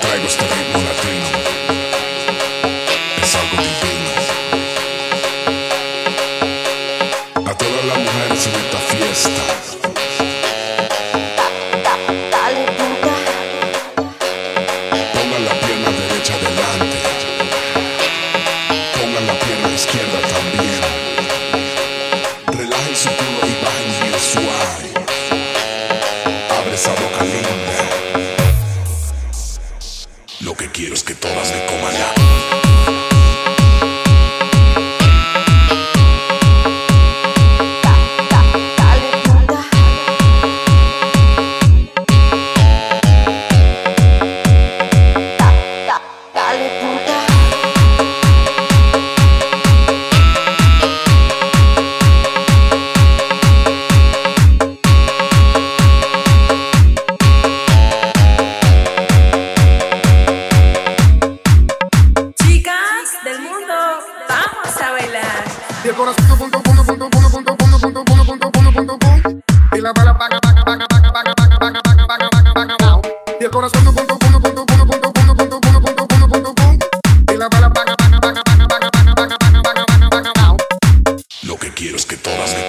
traigo este ritmo latino. Es algo divino. A todas las mujeres en esta fiesta. Dale Pongan la pierna derecha adelante. Pongan la pierna izquierda también. Relajen su culo y bajen bien suave. Abre esa boca linda. Que quiero es que todas me coman ya. Y el punto, punto, punto, punto, punto, punto, punto, punto, punto, punto. Y la bala paga, paga, paga, paga, paga, paga, paga, paga, paga. Lo que quiero es que todas me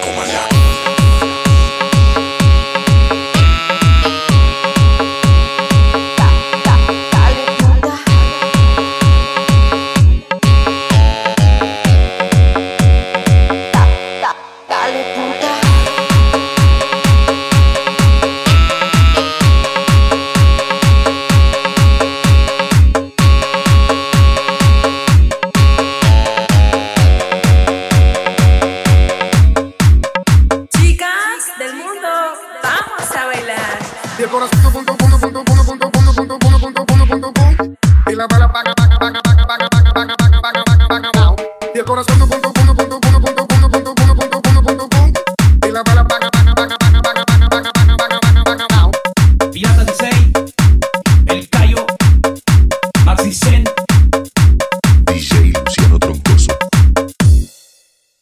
Y el corazón punto, punto, punto, punto, punto, punto, punto, punto, punto, punto, punto, Y la bala paga, paga, paga, paga, paga, paga, paga, paga, paga, paga, Y el corazón punto, punto.